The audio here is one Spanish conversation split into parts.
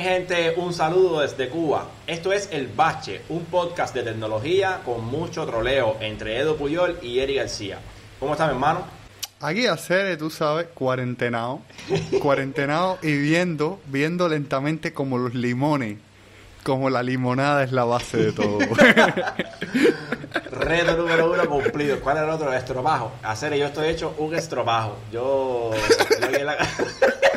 mi gente? Un saludo desde Cuba. Esto es El Bache, un podcast de tecnología con mucho troleo entre Edo Puyol y Eri García. ¿Cómo estás, mi hermano? Aquí hacer, tú sabes, cuarentenado, cuarentenado y viendo, viendo lentamente como los limones, como la limonada es la base de todo. Reto número uno cumplido. ¿Cuál es el otro? Estrobajo. Hacer, yo estoy hecho un estrobajo. Yo...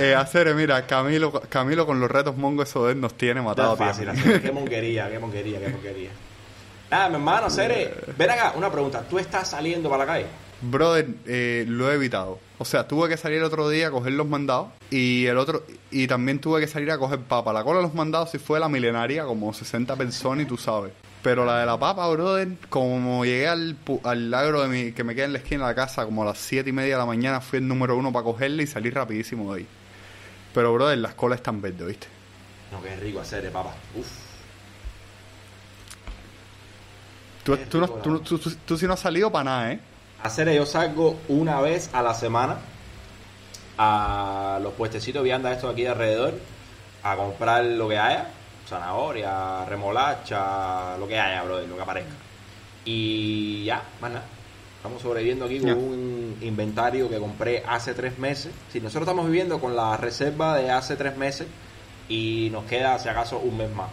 Eh, hacer, mira, Camilo, Camilo con los retos mongo eso de él nos tiene matado. fácil, qué monquería, qué monquería, qué monquería. Ah, mi hermano, Cere, ven acá, una pregunta. ¿Tú estás saliendo para la calle? Brother, eh, lo he evitado. O sea, tuve que salir el otro día a coger los mandados y el otro y también tuve que salir a coger papa. La cola de los mandados sí fue la milenaria, como 60 personas y tú sabes. Pero la de la papa, brother, como llegué al, al agro de mi, que me queda en la esquina de la casa como a las 7 y media de la mañana, fui el número uno para cogerla y salí rapidísimo de ahí. Pero, brother, las colas están verdes, ¿viste? No, qué rico hacer, eh, papa. Uf. Tú, tú, no, tú, tú, tú, sí no has salido para nada, ¿eh? Hacer, yo salgo una vez a la semana a los puestecitos viandas estos aquí de alrededor a comprar lo que haya, zanahoria, remolacha, lo que haya, brother, lo que aparezca. Y ya, más nada. Estamos sobreviviendo aquí con un inventario que compré hace tres meses. Si nosotros estamos viviendo con la reserva de hace tres meses y nos queda, si acaso, un mes más.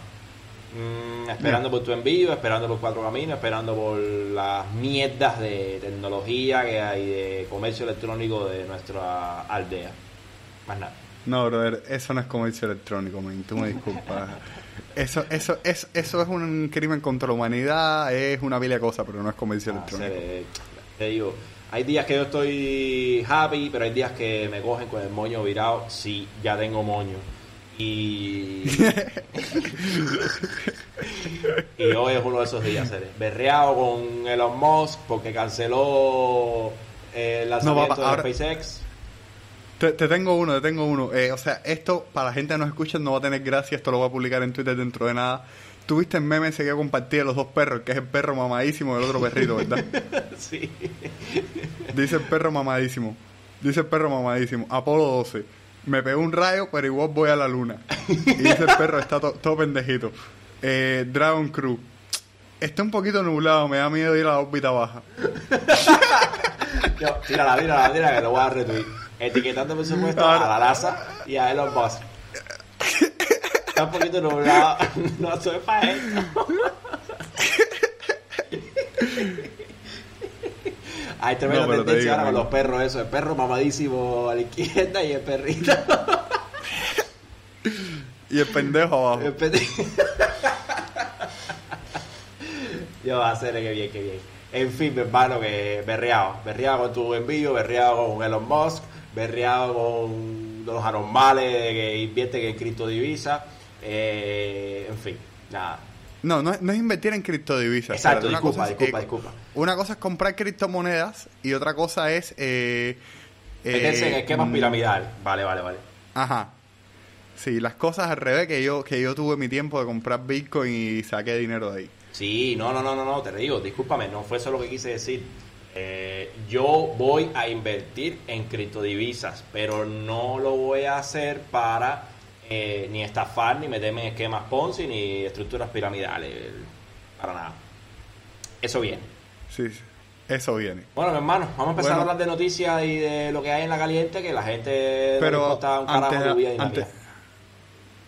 Mm, esperando por tu envío, esperando por Cuatro Caminos, esperando por las mierdas de tecnología que hay de comercio electrónico de nuestra aldea. Más nada. No, brother, eso no es comercio electrónico, man. Tú me disculpas. Eso, eso, es, eso es un crimen contra la humanidad, es una vile cosa, pero no es comercio ah, electrónico. Te digo, hay días que yo estoy happy, pero hay días que me cogen con el moño virado. Sí, ya tengo moño. Y. y hoy es uno de esos días, ¿sabes? Berreado con Elon Musk porque canceló eh, el lanzamiento de SpaceX. Te, tengo uno, te tengo uno. Eh, o sea, esto para la gente que nos escucha no va a tener gracia, esto lo voy a publicar en Twitter dentro de nada. Tuviste el meme ese que compartí los dos perros, que es el perro mamadísimo y el otro perrito, ¿verdad? sí. Dice el perro mamadísimo. Dice el perro mamadísimo. Apolo 12 me pegó un rayo, pero igual voy a la luna. Y dice el perro, está todo pendejito. Eh, Dragon Crew. Está un poquito nublado, me da miedo ir a la órbita baja. Yo, tírala, tírala, tírala, que lo voy a retweet. Etiquetando, por supuesto, a la NASA y a Elon Musk. Está un poquito nublado, no soy para esto. Hay tremenda no, tendencia ahora con los perros, eso. El perro mamadísimo a la izquierda y el perrito. y el pendejo abajo. El pendejo. Yo va a hacer que bien, que bien. En fin, mi hermano, que berreado. Berreado con tu envío, berreado con Elon Musk, berreado con los anormales que invierten en criptodivisa. Eh, en fin, nada. No, no, es invertir en criptodivisas. Exacto, disculpa, disculpa, disculpa. Una cosa es comprar criptomonedas y otra cosa es... Eh, Meterse en eh, esquemas mm, piramidal. Vale, vale, vale. Ajá. Sí, las cosas al revés que yo, que yo tuve mi tiempo de comprar Bitcoin y saqué dinero de ahí. Sí, no, no, no, no, no, te digo, discúlpame, no fue eso lo que quise decir. Eh, yo voy a invertir en criptodivisas, pero no lo voy a hacer para eh, ni estafar, ni meterme en esquemas Ponzi, ni estructuras piramidales. Para nada. Eso viene. Sí, eso viene. Bueno, mi hermano, vamos a empezar a hablar de noticias y de lo que hay en la caliente, que la gente Pero un antes, de vida antes,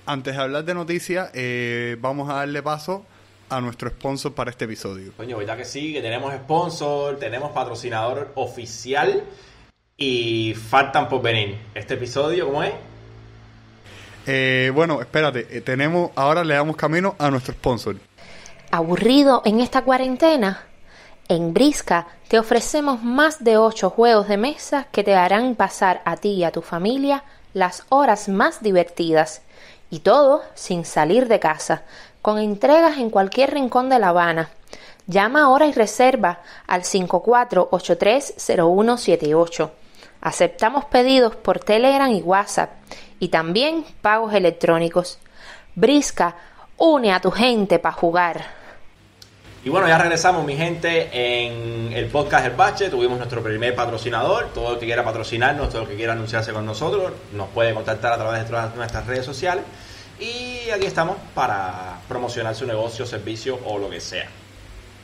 antes de hablar de noticias, eh, vamos a darle paso a nuestro sponsor para este episodio. Coño, ¿verdad que sí? Que tenemos sponsor, tenemos patrocinador oficial y faltan por venir. Este episodio, ¿cómo es? Eh, bueno, espérate, eh, tenemos, ahora le damos camino a nuestro sponsor. ¿Aburrido en esta cuarentena? En Brisca te ofrecemos más de 8 juegos de mesa que te harán pasar a ti y a tu familia las horas más divertidas. Y todo sin salir de casa, con entregas en cualquier rincón de La Habana. Llama ahora y reserva al 54830178. Aceptamos pedidos por Telegram y WhatsApp y también pagos electrónicos. Brisca, une a tu gente para jugar. Y bueno, ya regresamos, mi gente, en el podcast El Bache. Tuvimos nuestro primer patrocinador. Todo el que quiera patrocinarnos, todo el que quiera anunciarse con nosotros, nos puede contactar a través de nuestras redes sociales. Y aquí estamos para promocionar su negocio, servicio o lo que sea.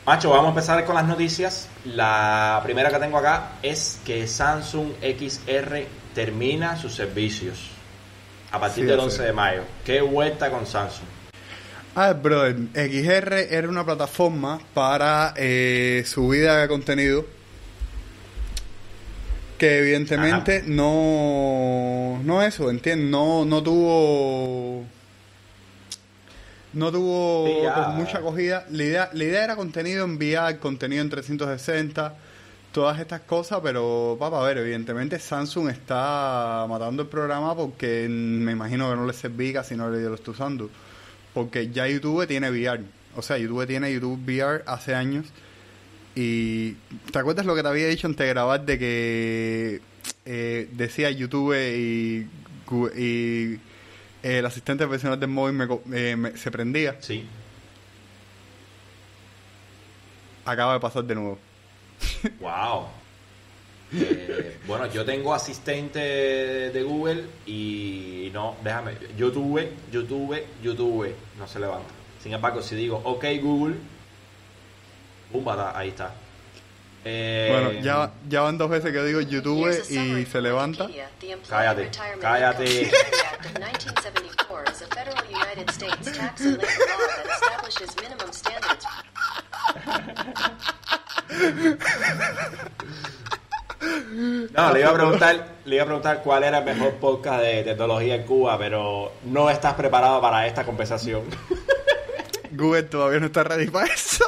Macho, vamos a empezar con las noticias. La primera que tengo acá es que Samsung XR termina sus servicios a partir Sí, del sí. 11 de mayo. ¿Qué vuelta con Samsung? Ah, brother, XR era una plataforma para eh, subida de contenido que evidentemente no no eso, ¿entiendes? No no tuvo no tuvo Sí, como mucha acogida. La idea, la idea era contenido enviar, contenido en 360, todas estas cosas, pero papá, a ver, evidentemente Samsung está matando el programa porque me imagino que no le serví casi no le lo está usando. Porque ya YouTube tiene VR. O sea, YouTube tiene YouTube VR hace años. Y ¿te acuerdas lo que te había dicho antes de grabar de que eh, decía YouTube y, eh, el asistente personal del móvil me eh, me- se prendía? Sí. Acaba de pasar de nuevo. Wow. Eh, bueno, yo tengo asistente de Google y no, déjame, YouTube, YouTube, YouTube, no se levanta. Sin embargo, si digo, ok Google, bumba, ahí está. Eh, Bueno, ya, ya van dos veces que digo YouTube y se levanta. Cállate, cállate. No, le iba a preguntar, le iba a preguntar cuál era el mejor podcast de tecnología en Cuba, pero no estás preparado para esta conversación. Google todavía no está ready para eso.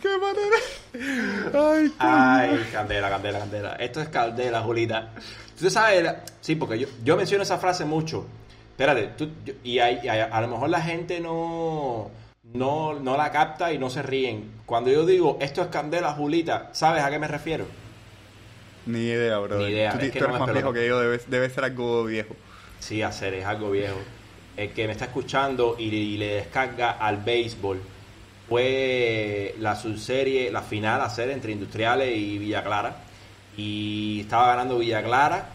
Qué manera. Ay, Ay, candela, candela, candela. Esto es candela, Julita. Tú sabes, sí, porque yo, yo menciono esa frase mucho. Espérate, tú, yo- y, hay- y hay- a, lo mejor la gente no, no, no la capta y no se ríen. Cuando yo digo esto es candela, Julita, ¿sabes a qué me refiero? Ni idea, bro. Ni idea, Tú, no eres más viejo que yo, debe, debe ser algo viejo. Sí, hacer es algo viejo. El que me está escuchando y, y le descarga al béisbol fue la subserie, la final a hacer entre Industriales y Villa Clara. Y estaba ganando Villa Clara,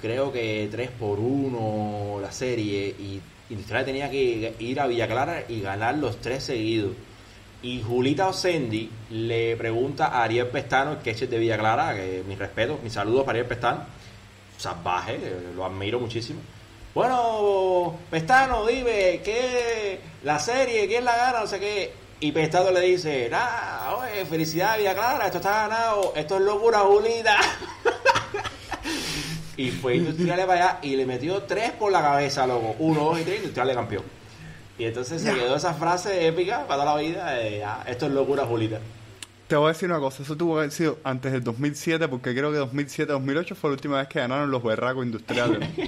creo que 3 por 1 la serie. Y Industriales tenía que ir a Villa Clara y ganar los tres seguidos. Y Julita Osendi le pregunta a Ariel Pestano, el catcher de Villa Clara, que mis respetos, mis saludos para Ariel Pestano salvaje, eh, lo admiro muchísimo. Bueno, Pestano, dime, ¿qué la serie, quién la gana? No sé qué. Y Pestano le dice, nada, oye, Villa Clara, esto está ganado, esto es locura, Julita. y fue Industriales para allá y le metió tres por la cabeza, loco. Uno, dos y tres, Industriales campeón. Y entonces se quedó esa frase épica para toda la vida, de, "Ah, esto es locura, Julita. Te voy a decir una cosa, eso tuvo que haber sido antes del 2007, porque creo que 2007-2008 fue la última vez que ganaron los berracos industriales.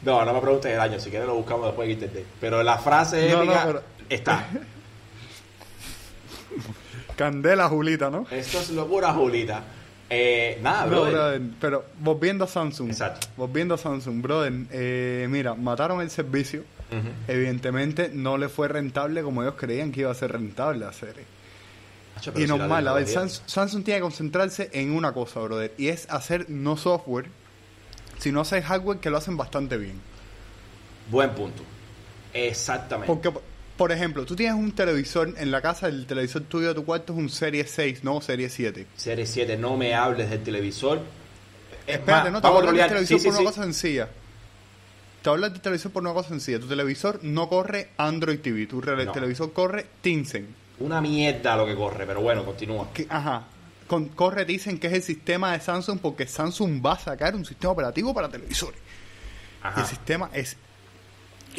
No, no me preguntes el año, si quieres lo buscamos después en internet. Pero la frase No, no, épica pero- está. Candela Julita, ¿no? Esto es locura, Julita. Eh, nada, No, brother. brother, pero volviendo a Samsung. Exacto. Volviendo a Samsung, brother, eh, mira, mataron el servicio. Evidentemente no le fue rentable como ellos creían que iba a ser rentable la serie. Pero Y si normal, a ver, Samsung tiene que concentrarse en una cosa, brother, y es hacer no software, sino hacer hardware que lo hacen bastante bien. Buen punto. Exactamente. Porque, por ejemplo, tú tienes un televisor en la casa, el televisor tuyo de tu cuarto es un Serie 6, no Serie 7. Serie 7, no me hables del televisor. Es Espérate, no, te voy a hablar del televisor Sí, por sí, una sí. cosa sencilla. Te voy a hablar del televisor por una cosa sencilla. Tu televisor no corre Android TV, tu No. televisor corre Tizen. Una mierda lo que corre, pero bueno, continúa. Que, ajá. Con, corre Tizen, que es el sistema de Samsung, porque Samsung va a sacar un sistema operativo para televisores. Ajá. el sistema es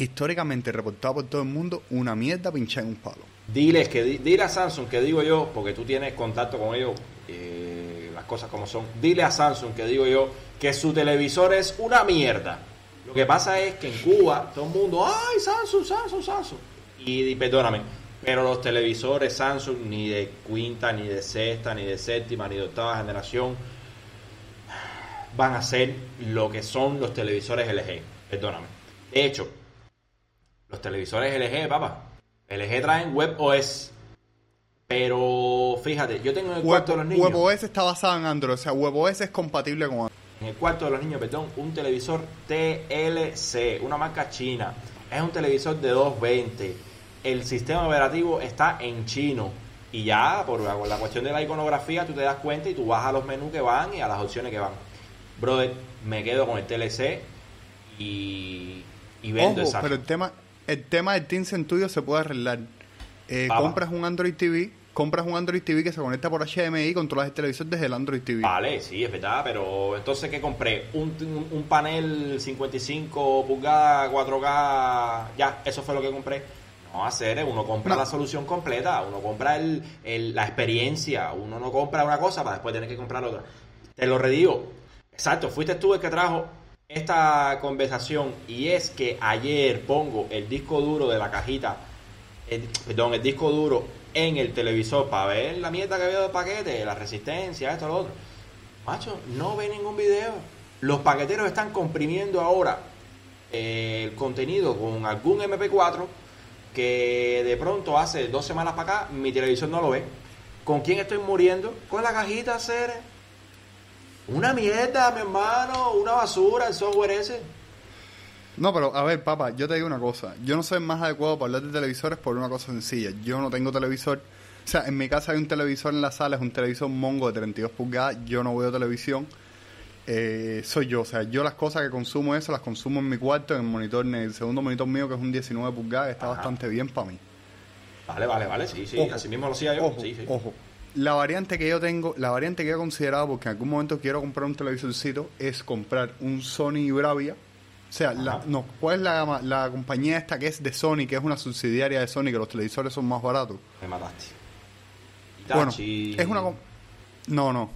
históricamente reportado por todo el mundo una mierda pinchada en un palo. Diles que di- dile a Samsung que digo yo, porque tú tienes contacto con ellos, eh, las cosas como son. Dile a Samsung que digo yo que su televisor es una mierda. Lo que pasa es que en Cuba todo el mundo, ay, Samsung, Samsung, Samsung. Y, y perdóname, pero los televisores Samsung ni de quinta, ni de sexta, ni de séptima, ni de octava generación van a ser lo que son los televisores LG. Perdóname. De hecho, los televisores LG, papá, LG traen WebOS. Pero fíjate, yo tengo en el cuarto de los niños. WebOS está basado en Android, o sea, WebOS es compatible con Android. En el cuarto de los niños, perdón, un televisor TLC, una marca china. Es un televisor de 220. El sistema operativo está en chino. Y ya, por la, la cuestión de la iconografía, tú te das cuenta y tú vas a los menús que van y a las opciones que van. Brother, me quedo con el TLC y, y vendo Ojo, esa. pero el tema, el tema del Tencent tuyo se puede arreglar. Eh, compras un Android TV, compras un Android TV que se conecta por HDMI y controlas el televisor desde el Android TV. Vale, sí, es verdad, pero entonces, ¿qué compré? Un, un- un panel 55 pulgadas, 4K, ya, eso fue lo que compré. No, hacer, uno compra No. la solución completa, uno compra el, el- la experiencia, uno no compra una cosa para después tener que comprar otra. Te lo redigo. Exacto, fuiste tú el que trajo esta conversación y es que ayer pongo el disco duro de la cajita, el- perdón, el disco duro en el televisor para ver la mierda que había del paquete, la resistencia, esto, lo otro. Macho, no ve ningún video. Los paqueteros están comprimiendo ahora eh, el contenido con algún MP4 que de pronto hace dos semanas para acá mi televisor no lo ve. ¿Con quién estoy muriendo? Con la cajita Cere. Una mierda, mi hermano, una basura el software ese. No, pero a ver, papá, yo te digo una cosa. Yo no soy más adecuado para hablar de televisores por una cosa sencilla. Yo no tengo televisor. O sea, en mi casa hay un televisor en la sala, es un televisor mongo de 32 pulgadas. Yo no veo televisión. Eh, soy yo. O sea, yo las cosas que consumo eso las consumo en mi cuarto, en el monitor, en el segundo monitor mío, que es un 19 pulgadas, está Ajá. bastante bien para mí. Vale, vale, vale, sí, sí, Ojo, así mismo lo hacía yo. Ojo, sí, sí. ojo. La variante que yo tengo, la variante que he considerado, porque en algún momento quiero comprar un televisorcito, es comprar un Sony Bravia. O sea, la, no, ¿cuál es la, la compañía esta que es de Sony, que es una subsidiaria de Sony, que los televisores son más baratos? Me mataste. Bueno, Hitachi. es una... No, no.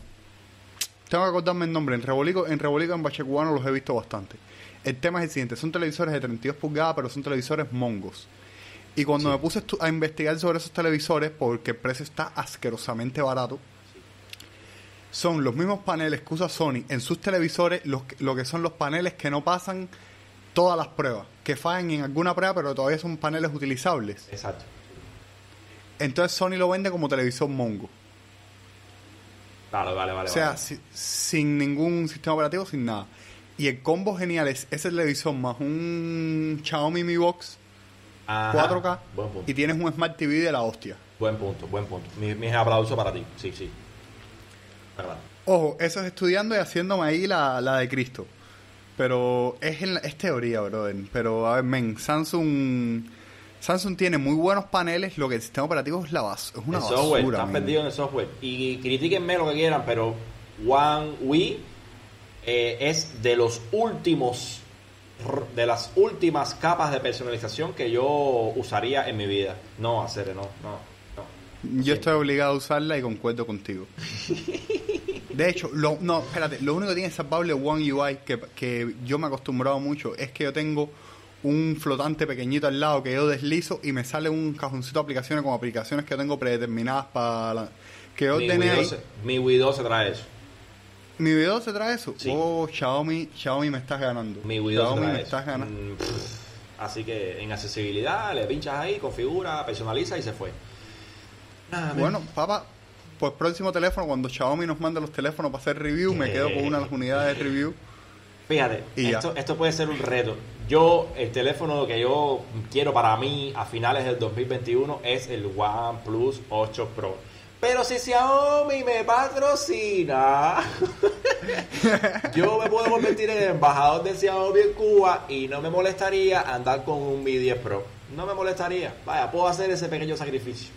Tengo que acordarme el nombre. En Rebolico, en Rebolico, en Bache Cubano los he visto bastante. El tema es el siguiente. Son televisores de 32 pulgadas, pero son televisores mongos. Y cuando Sí. me puse a investigar sobre esos televisores, porque el precio está asquerosamente barato, son los mismos paneles que usa Sony en sus televisores, los que- lo que son los paneles que no pasan todas las pruebas, que fallan en alguna prueba, pero todavía son paneles utilizables. Exacto. Entonces Sony lo vende como televisor mongo. Vale, vale, vale. O sea, vale. si- sin ningún sistema operativo, sin nada. Y el combo genial es ese televisor más un Xiaomi Mi Box Ajá. 4K Buen punto. y tienes un Smart TV de la hostia. Buen punto, buen punto. Mi- Mis aplausos para ti. Sí, sí. Ojo, eso es estudiando y haciéndome ahí la, la de Cristo. Pero es, en es teoría, brother. Pero, a ver, men, Samsung... Samsung tiene muy buenos paneles, lo que el sistema operativo es la bas es una el software, basura. estás men. perdido en el software. Y critíquenme lo que quieran, pero One UI eh, es de los últimos, de las últimas capas de personalización que yo usaría en mi vida. No, hacer, no, no, no. Yo Sí. estoy obligado a usarla y concuerdo contigo. De hecho, lo, no, espérate, lo único que tiene salvable One UI que, que yo me he acostumbrado mucho es que yo tengo un flotante pequeñito al lado que yo deslizo y me sale un cajoncito de aplicaciones con aplicaciones que yo tengo predeterminadas para la- que yo Mi Wii ahí. 12 mi Wii 12 trae eso. ¿Mi video se trae eso? Sí. Oh, Xiaomi, Xiaomi me estás ganando. Mi 12 Xiaomi trae me eso. estás ganando. Mm. Así que en accesibilidad le pinchas ahí, configura, personaliza y se fue. Nada. Bueno, papá, pues próximo teléfono, cuando Xiaomi nos mande los teléfonos para hacer review, me quedo con una de las unidades de review. Fíjate, esto, esto puede ser un reto. Yo, el teléfono que yo quiero para mí a finales del 2021 es el OnePlus 8 Pro. Pero si Xiaomi me patrocina, yo me puedo convertir en embajador de Xiaomi en Cuba y no me molestaría andar con un Mi 10 Pro. No me molestaría. Vaya, puedo hacer ese pequeño sacrificio.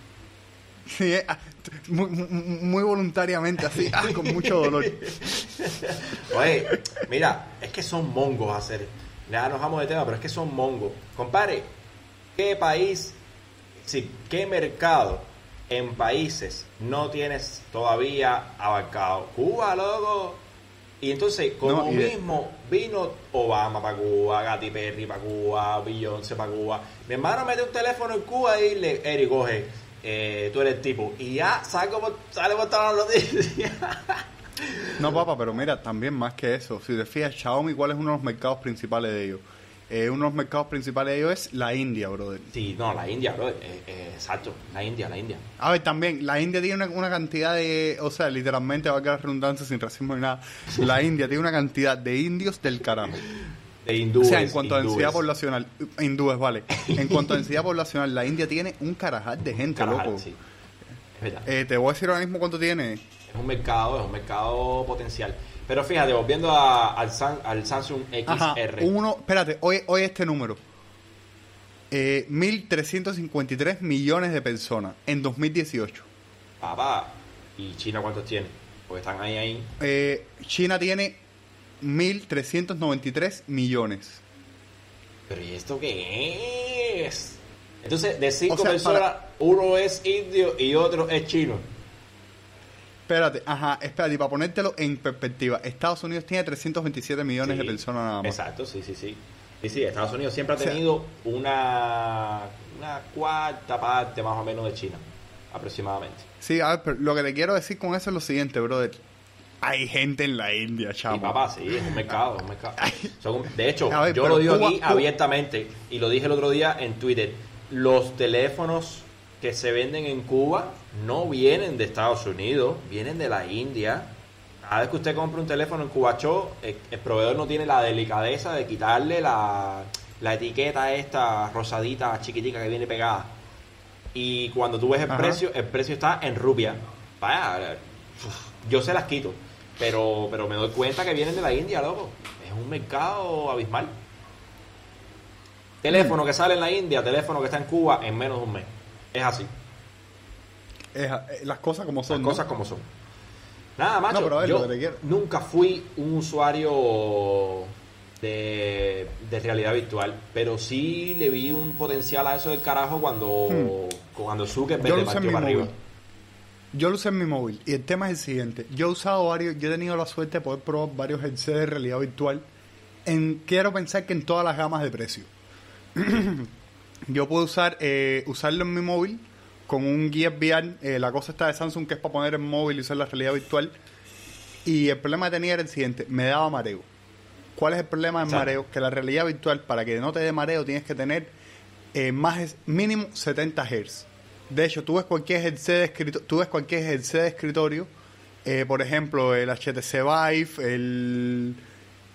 Sí, eh, ah, muy, voluntariamente, así, ah, con mucho dolor. Oye, mira, es que son mongos hacer. Ya nos vamos de tema, pero es que son mongos. Compare, ¿qué país, sí, qué mercado en países no tienes todavía abarcado? Cuba, loco. Y entonces, como No, y de- mismo vino Obama para Cuba, Katy Perry para Cuba, Beyoncé para Cuba. Mi hermano mete un teléfono en Cuba y le, Eric, coge, eh, tú eres el tipo. Y ya sale por, sale por todas las noticias. No, papá, pero mira, también más que eso. Si te fijas, Xiaomi, ¿cuál es uno de los mercados principales de ellos? Eh, uno de los mercados principales de ellos es la India, brother. Sí, no, la India, bro. eh, eh, exacto, la India, la India. A ver, también, la India tiene una, una cantidad de, o sea, literalmente va a quedar redundancia sin racismo ni nada. La India tiene una cantidad de indios del carajo. De O hindúes. sea, en cuanto a densidad poblacional, hindúes, vale. En cuanto a densidad poblacional, la India tiene un carajal de gente, Carajal, loco. sí. Es verdad. Eh, te voy a decir ahora mismo cuánto tiene. Es un mercado, es un mercado potencial. Pero fíjate, volviendo a- al, al Samsung Ajá, XR. uno, espérate, hoy, hoy este número. Eh, 1.353 millones de personas en 2018. Papá. ¿Y China cuántos tiene? Porque están ahí, ahí. Eh, China tiene 1.393 millones. ¿Pero y esto qué es? Entonces, de cinco O sea, personas, para- uno es indio y otro es chino. Espérate, ajá, espérate, y para ponértelo en perspectiva, Estados Unidos tiene 327 millones Sí, de personas nada más. Exacto, sí, sí, sí. Sí, sí, Estados Unidos siempre ha O sea- tenido una, una cuarta parte más o menos de China, aproximadamente. Sí, a ver, pero lo que te quiero decir con eso es lo siguiente, brother. Hay gente en la India, Y chamo. papá, sí, es un mercado, es un mercado. Son de hecho, ver, yo lo digo Cuba- aquí Cuba- abiertamente y lo dije el otro día en Twitter. Los teléfonos que se venden en Cuba no vienen de Estados Unidos, vienen de la India. Cada vez que usted compra un teléfono en Cubachó, el, el proveedor no tiene la delicadeza de quitarle la, la etiqueta esta rosadita chiquitica que viene pegada. Y cuando tú ves el Ajá. precio, el precio está en rupia. Vaya, yo se las quito. Pero, pero me doy cuenta que vienen de la India, loco. Es un mercado abismal. Teléfono que sale en la India, teléfono que está en Cuba en menos de un mes. Es así. Es- eh, las cosas como son. Las ¿no? cosas como son. Nada, macho. No, pero a ver, yo que nunca fui un usuario de, de realidad virtual, pero sí le vi un potencial a eso del carajo cuando, cuando Zuckerberg Hmm. Yo lo usé en mi para móvil. arriba. Yo lo usé en mi móvil. Y el tema es el siguiente. Yo he usado varios, yo he tenido la suerte de poder probar varios headsets de realidad virtual. En, quiero pensar que en todas las gamas de precio. yo puedo usar eh, usarlo en mi móvil con un Gear VR. eh, la cosa está de Samsung que es para poner en móvil y usar la realidad virtual. Y el problema que tenía era el siguiente. Me daba mareo. ¿Cuál es el problema del mareo? Que la realidad virtual, para que no te dé mareo, tienes que tener eh, más es- mínimo 70 Hz. De hecho, tú ves cualquier headset de escritorio, tú ves cualquier headset de escritorio, eh, por ejemplo, el HTC Vive, el,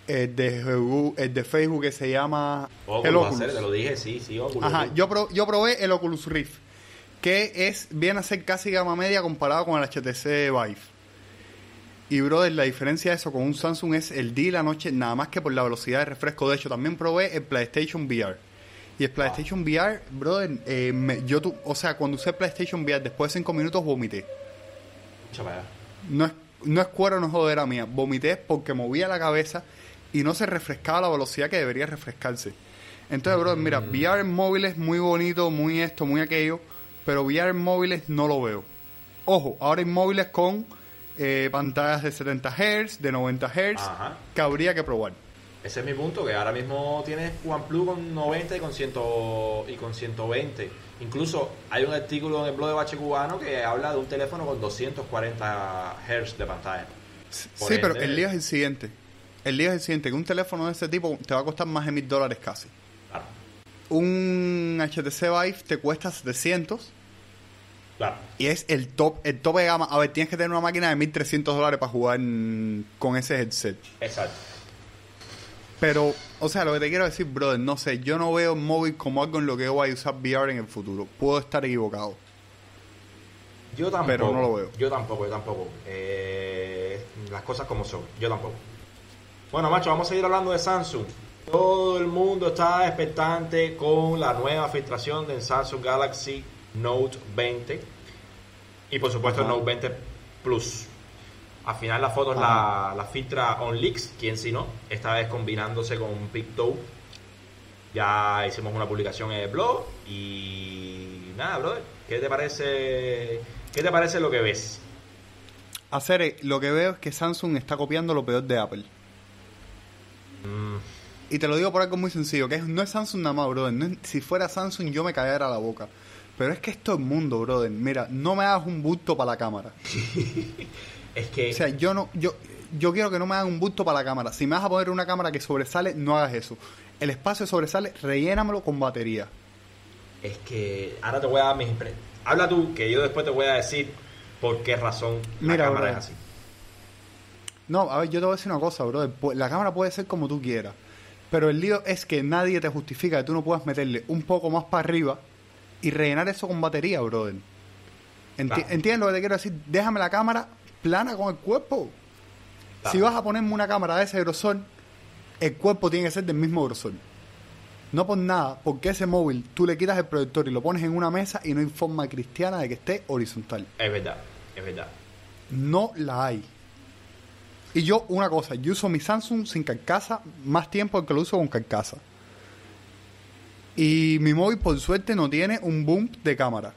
el de, Google- el de Facebook que se llama Oculus, el Oculus. te lo dije, sí, sí, Oculus. Ajá, yo, pro- yo probé el Oculus Rift, que es viene a ser casi gama media comparado con el HTC Vive. Y brother, la diferencia de eso con un Samsung es el día y la noche, nada más que por la velocidad de refresco. De hecho, también probé el PlayStation VR. Y el PlayStation VR, brother, eh, me- yo tu, o sea, cuando usé el PlayStation VR, después de 5 minutos vomité. No es, no es cuero, no es jodera mía. Vomité porque movía la cabeza y no se refrescaba a la velocidad que debería refrescarse. Entonces, brother, mira, VR en móviles muy bonito, muy esto, muy aquello, pero VR en móviles no lo veo. Ojo, ahora hay móviles con eh, pantallas de 70 Hz, de 90 Hz, Ajá. que habría que probar. Ese es mi punto, que ahora mismo tienes OnePlus con 90 y con, 100 y con 120. Incluso hay un artículo en el blog de Bache Cubano que habla de un teléfono con 240 Hz de pantalla. Por sí, pero el lío es el siguiente. El lío es el siguiente, que un teléfono de ese tipo te va a costar más de mil dólares casi. Un HTC Vive te cuesta 700 claro. Y es el top, el top de gama. A ver, tienes que tener una máquina de 1300 dólares para jugar con ese headset. Exacto. Pero, o sea, lo que te quiero decir, brother, no sé, yo no veo móvil como algo en lo que yo voy a usar VR en el futuro. Puedo estar equivocado. Yo tampoco. Pero no lo veo. Yo tampoco, yo tampoco. Eh, las cosas como son. Yo tampoco. Bueno, macho, vamos a seguir hablando de Samsung. Todo el mundo está expectante con la nueva filtración del Samsung Galaxy Note 20. Y por supuesto el. Note 20 Plus. Al final las fotos la, la filtra OnLeaks, quien si no, esta vez combinándose con Picto. Ya hicimos una publicación en el blog y nada, brother, ¿qué te parece? ¿Qué te parece lo que ves? Hacer lo que veo es que Samsung está copiando lo peor de Apple. Mm, Y te lo digo por algo muy sencillo, que es- no es Samsung nada más, brother. No es- si fuera Samsung yo me cagara la boca. Pero es que esto es mundo, brother. Mira, no me hagas un bulto para la cámara. es que O sea, yo no, yo, yo quiero que no me hagan un bulto para la cámara. Si me vas a poner una cámara que sobresale, no hagas eso. el espacio sobresale, rellénamelo con batería. Es que ahora te voy a dar mis impresiones. Habla tú, que yo después te voy a decir por qué razón la Mira, cámara es así. No, a ver, yo te voy a decir una cosa, brother. La cámara puede ser como tú quieras. Pero el lío es que nadie te justifica que tú no puedas meterle un poco más para arriba y rellenar eso con batería, brother. Enti- Claro. ¿Entiendes lo que te quiero decir? Déjame la cámara plana con el cuerpo. Claro. Si vas a ponerme una cámara de ese grosor, el cuerpo tiene que ser del mismo grosor. No por nada, porque ese móvil tú le quitas el proyector y lo pones en una mesa y no hay forma cristiana de que esté horizontal. Es verdad, es verdad. No la hay. Y yo, una cosa, yo uso mi Samsung sin carcasa más tiempo que lo uso con carcasa. Y mi móvil, por suerte, no tiene un boom de cámara.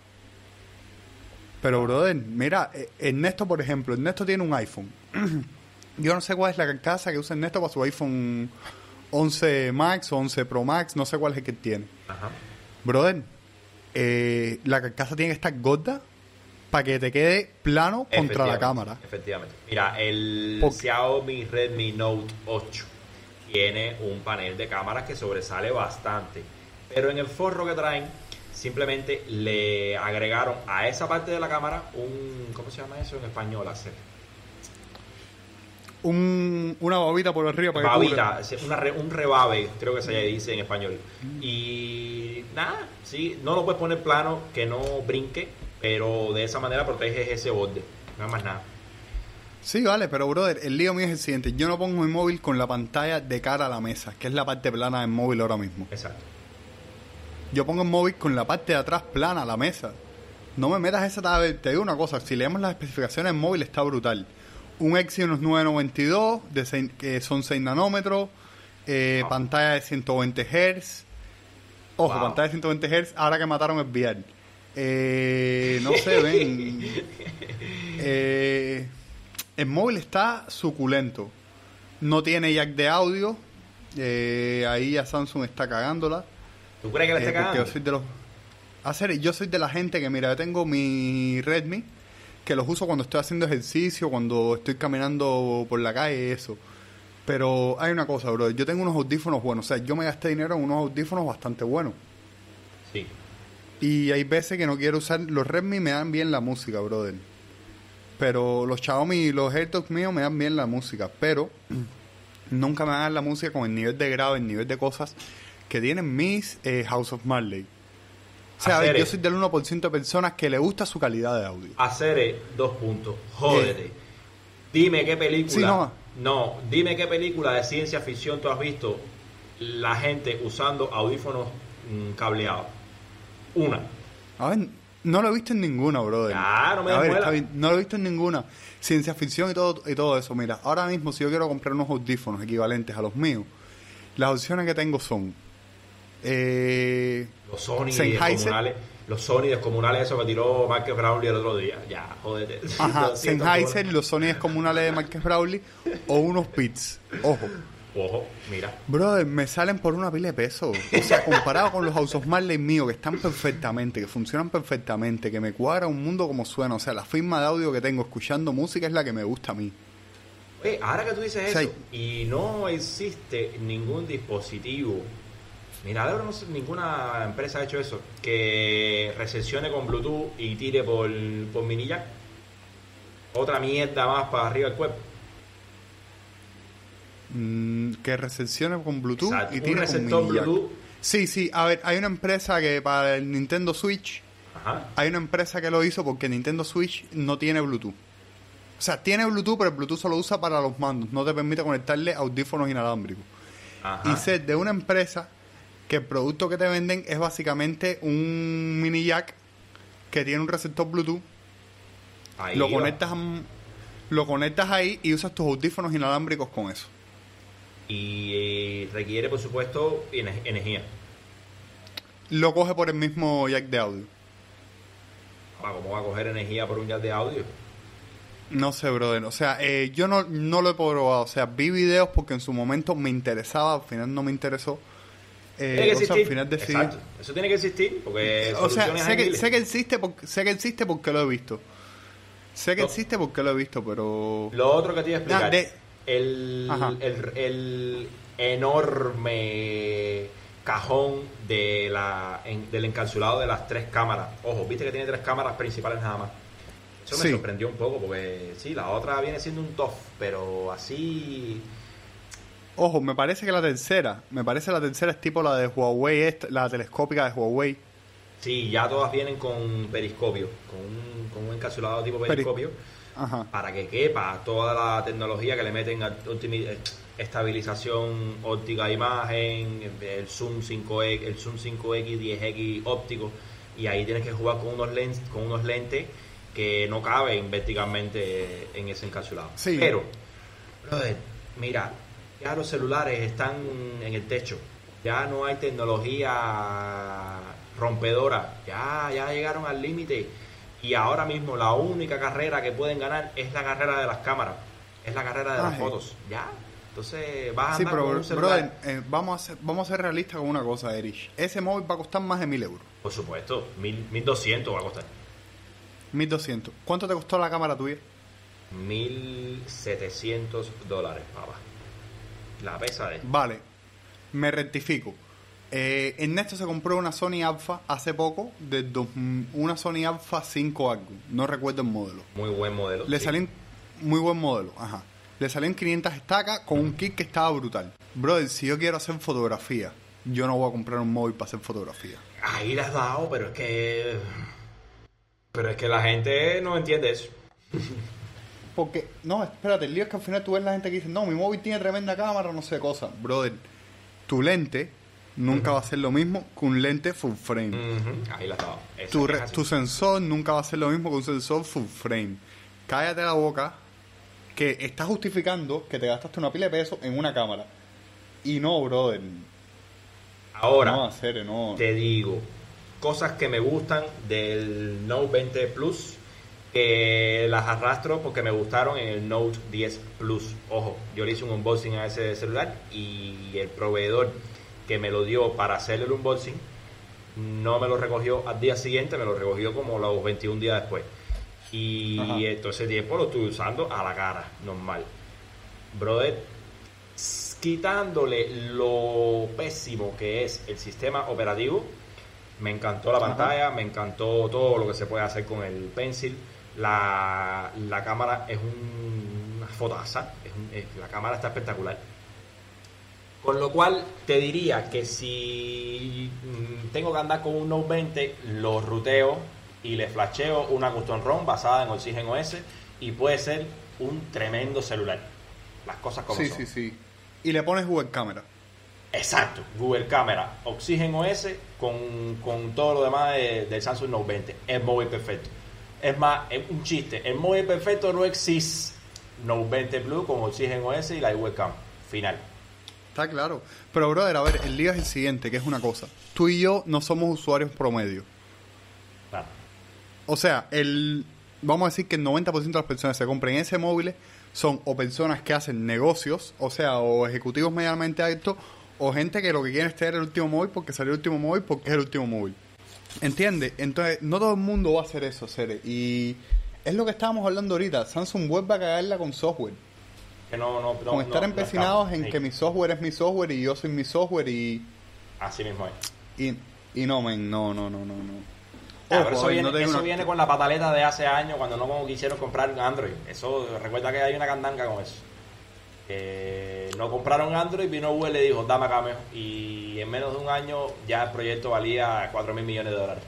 Pero, brother, mira, eh, Ernesto, por ejemplo, Ernesto tiene un iPhone. yo no sé cuál es la carcasa que usa Ernesto para su iPhone 11 Max o 11 Pro Max, no sé cuál es el que tiene. Ajá. Brother, eh, la carcasa tiene que estar gorda para que te quede plano contra la cámara. Efectivamente. Mira, el Porque- Xiaomi Redmi Note 8 tiene un panel de cámaras que sobresale bastante. Pero en el forro que traen, simplemente le agregaron a esa parte de la cámara un. ¿Cómo se llama eso en español? Hacer. Un, una babita por arriba para que Babita, sí, una re- un rebabe, creo que se dice en español. Y nada, sí, no lo puedes poner plano, que no brinque, pero de esa manera proteges ese borde. No más nada. Sí, vale, pero brother, el lío mío es el siguiente. Yo no pongo mi móvil con la pantalla de cara a la mesa, que es la parte plana del móvil ahora mismo. Exacto. Yo pongo el móvil con la parte de atrás plana a la mesa. No me metas esa tabla. Te digo una cosa, si leemos las especificaciones del móvil está brutal. Un Exynos 992, de seis- que son 6 nanómetros, eh, Wow. pantalla de 120 Hz. Ojo, Wow. pantalla de 120 Hz, ahora que mataron el VR. Eh, no sé, ven. Eh, el móvil está suculento. No tiene jack de audio. Eh, ahí ya Samsung está cagándola. ¿Tú crees que Eh, está porque cagando? yo soy de los hacer yo soy de la gente que mira yo tengo mi Redmi que los uso cuando estoy haciendo ejercicio cuando estoy caminando por la calle eso pero hay una cosa bro yo tengo unos audífonos buenos o sea yo me gasté dinero en unos audífonos bastante buenos Sí. Y hay veces que no quiero usar los Redmi me dan bien la música brother pero los Xiaomi y los AirTags míos me dan bien la música pero nunca me dan la música con el nivel de grado el nivel de cosas que tienen mis eh, House of Marley o sea, yo soy del 1% de personas que le gusta su calidad de audio. Hacer dos puntos. Jódete. Dime qué película. Sí, no. no, dime qué película de ciencia ficción tú has visto la gente usando audífonos mm, cableados. Una. A ver, no lo he visto en ninguna, brother. No me A ver, muela. está bien, no lo he visto en ninguna. Ciencia ficción y todo, y todo eso. Mira, ahora mismo si yo quiero comprar unos audífonos equivalentes a los míos, las opciones que tengo son... Eh, Los Sony descomunales. Los Sony descomunales, eso que tiró Marcus Brownlee el otro día. Ya, jódete. ajá, 200 Sennheiser, los Sony descomunales de Marques Brownlee o unos Beats. Ojo. Ojo, mira. Brother, me salen por una pila de peso. O sea, comparado con los House of Marley míos, que están perfectamente, que funcionan perfectamente, que me cuadra un mundo como suena. O sea, la firma de audio que tengo escuchando música es la que me gusta a mí. Oye, ahora que tú dices eso, y no existe ningún dispositivo, mira, ahora no sé, ninguna empresa ha hecho eso, que recepcione con Bluetooth y tire por, por mini jack. Otra mierda más para arriba del cuerpo. Mm, que recepcione con Bluetooth Exacto, y un tiene con receptor mini jack. Bluetooth. Sí, sí. A ver, hay una empresa que para el Nintendo Switch, Ajá. hay una empresa que lo hizo porque Nintendo Switch no tiene Bluetooth. O sea, tiene Bluetooth, pero el Bluetooth solo usa para los mandos. No te permite conectarle audífonos inalámbricos. Ajá. y sé de una empresa que el producto que te venden es básicamente un mini jack que tiene un receptor Bluetooth, Ahí lo va. conectas a- lo conectas ahí y usas tus audífonos inalámbricos con eso. Y eh, requiere, por supuesto, ener- energía. Lo coge por el mismo jack de audio. ¿Cómo va a coger energía por un jack de audio? No sé, brother. O sea, eh, yo no, no lo he probado. O sea, vi videos porque en su momento me interesaba, al final no me interesó. Eh, Tiene que o sea, existir. al final decidí. Exacto. Eso tiene que existir porque O sea, sé que, sé que existe porque sé que existe porque lo he visto. Sé que No. existe porque lo he visto, pero Lo otro que te iba a explicar. De- el, el, el enorme cajón de la, en- del encapsulado de las tres cámaras. Ojo, viste que tiene tres cámaras principales nada más. Eso me Sí. sorprendió un poco porque sí, la otra viene siendo un TOF, pero así Ojo, me parece que la tercera, me parece la tercera es tipo la de Huawei, esta- la telescópica de Huawei. Sí, ya todas vienen con periscopio, con un, con un encapsulado tipo Peri- periscopio, Ajá. para que quepa toda la tecnología que le meten a eh, estabilización óptica de imagen, el zoom 5X, el zoom 5X, 10X óptico, y ahí tienes que jugar con unos lentes, con unos lentes que no caben verticalmente en ese encapsulado. Sí. Pero, brother, mira, ya los celulares están en el techo, ya no hay tecnología rompedora, ya, ya llegaron al límite y ahora mismo la única carrera que pueden ganar es la carrera de las cámaras, es la carrera de las Ay. fotos, ya. Entonces vas a Sí, andar pero, con un brother, eh, vamos, a ser, vamos a ser realistas con una cosa, Erich. Ese móvil va a costar más de 1000 euros. Por supuesto, mil, 1200 va a costar. 1200. ¿Cuánto te costó la cámara tuya? 1700 dólares, papá. La pesa de. Vale, me rectifico. Eh, Ernesto se compró una Sony Alpha hace poco, de dos- una Sony Alpha 5 algo, no recuerdo el modelo. Muy buen modelo. Le sí. salió en- muy buen modelo, ajá. Le salió en 500 estacas con un kit que estaba brutal. Brother, si yo quiero hacer fotografía, yo no voy a comprar un móvil para hacer fotografía. Ahí le has dado, pero es que. Pero es que la gente no entiende eso. Porque, no, espérate, el lío es que al final tú ves la gente que dice, no, mi móvil tiene tremenda cámara, no sé cosa. Brother, tu lente nunca va a ser lo mismo que un lente full frame. Ahí la. Esa tu, es sensor nunca va a ser lo mismo que un sensor full frame. Cállate la boca que estás justificando que te gastaste una pila de pesos en una cámara. Y no, brother. Ahora, No, hacer, no. te digo, cosas que me gustan del Note 20 Plus, que las arrastro porque me gustaron en el Note 10 Plus. Ojo, yo le hice un unboxing a ese celular y el proveedor que me lo dio para hacer el unboxing no me lo recogió al día siguiente, me lo recogió como los 21 días después. Y Ajá. entonces ese tiempo lo estuve usando a la cara, normal. Brother, quitándole lo pésimo que es el sistema operativo, me encantó la Ajá. pantalla, me encantó todo lo que se puede hacer con el pencil. La, la cámara es un- una fotaza, es un- es- la cámara está espectacular. Con lo cual te diría que si mm, tengo que andar con un Note 20, lo ruteo y le flasheo una custom ROM basada en Oxygen OS y puede ser un tremendo celular. Las cosas como Sí, son. sí, sí. Y le pones Google Cámara. Exacto, Google Cámara, Oxygen OS con, con todo lo demás de- del Samsung Note 20. Es móvil perfecto. Es más, es un chiste. El móvil perfecto no existe. Note 20 Plus con Oxygen OS y la webcam. Final. Está claro. Pero, brother, a ver, el lío es el siguiente, que es una cosa. Tú y yo no somos usuarios promedio. O sea, el vamos a decir que el 90% de las personas que se compren ese móvil son o personas que hacen negocios, o sea, o ejecutivos medianamente altos, o gente que lo que quiere es tener el último móvil porque salió el último móvil porque es el último móvil. ¿Entiendes? Entonces, no todo el mundo va a hacer eso, Cere. Y es lo que estábamos hablando ahorita. Samsung vuelve a cagarla con software. Que no, no, no, con estar empecinados en Sí, que mi software es mi software y yo soy mi software y... Así mismo es. Y, y no, men, no, no, no, no, no. Ah, Ojo, pero eso viene, eso una- viene con la pataleta de hace años cuando no quisieron comprar un Android. Eso, recuerda que hay una candanga con eso. Eh, no compraron Android, vino Google y le dijo, dame acá mejor. Y en menos de un año ya el proyecto valía 4 mil millones de dólares.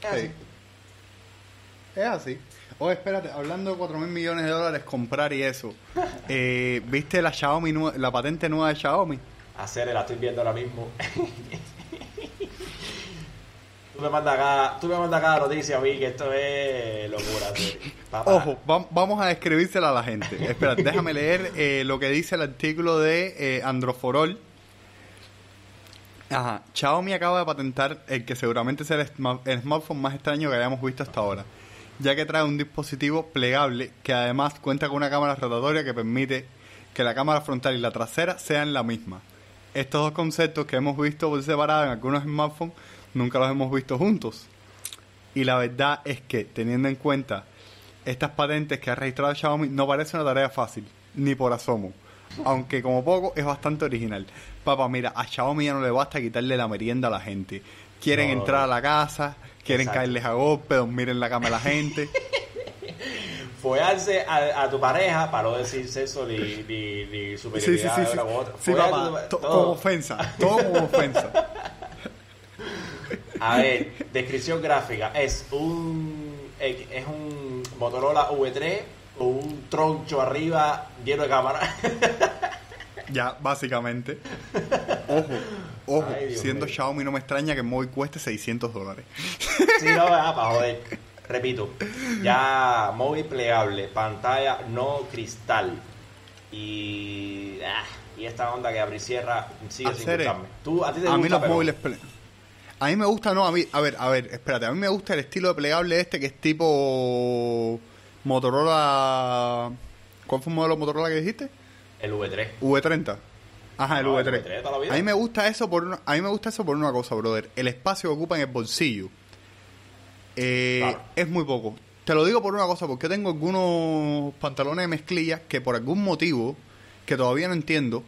Es así. Sí. Es así. Oye, espérate, hablando de 4 mil millones de dólares comprar y eso, eh, ¿viste la Xiaomi la patente nueva de Xiaomi? Hacer, la estoy viendo ahora mismo. tú me mandas acá, tú me mandas cada noticia a mí que esto es locura. Ojo, va- vamos a describírsela a la gente. Espérate, déjame leer eh, lo que dice el artículo de eh, Androforol. Ajá, Xiaomi acaba de patentar el que seguramente será el smartphone más extraño que hayamos visto hasta ahora, ya que trae un dispositivo plegable que además cuenta con una cámara rotatoria que permite que la cámara frontal y la trasera sean la misma. Estos dos conceptos que hemos visto por separado en algunos smartphones nunca los hemos visto juntos. Y la verdad es que, teniendo en cuenta estas patentes que ha registrado Xiaomi, no parece una tarea fácil. ni por asomo. Aunque como poco es bastante original. Papá, mira, a Xiaomi ya no le basta quitarle la merienda a la gente. Quieren No, entrar a la casa, quieren Exacto. caerles a golpe, dormir en la cama de la gente. Follarse a, a tu pareja, para no decir sexo ni, ni, ni Sí, sí, superioridad sí. de sí. una otra. Sí, a papá, tu todo. como ofensa. Todo como ofensa. A ver, descripción gráfica. Es un es un Motorola V3 con un troncho arriba lleno de cámara. Ya, básicamente. Ojo, ojo, Ay, siendo mío. Xiaomi no me extraña que el móvil cueste 600 dólares. sí, no, ah, para joder. Repito, ya móvil plegable, pantalla no cristal. Y, ah, y esta onda que abre y cierra sigue sin Hacer, gustarme. Tú, a ti te A gusta, mí los pero- móviles... A mí me gusta, no, a mí... A ver, a ver, espérate. A mí me gusta el estilo de plegable este que es tipo... Motorola... ¿Cuál fue el modelo Motorola que dijiste? El V3. V30. Ajá, el No, el V3. V3 toda la vida. A mí me gusta eso por una, a mí me gusta eso por una cosa, brother. El espacio que ocupa en el bolsillo eh, Claro. es muy poco. Te lo digo por una cosa, porque tengo algunos pantalones de mezclilla que por algún motivo que todavía no entiendo,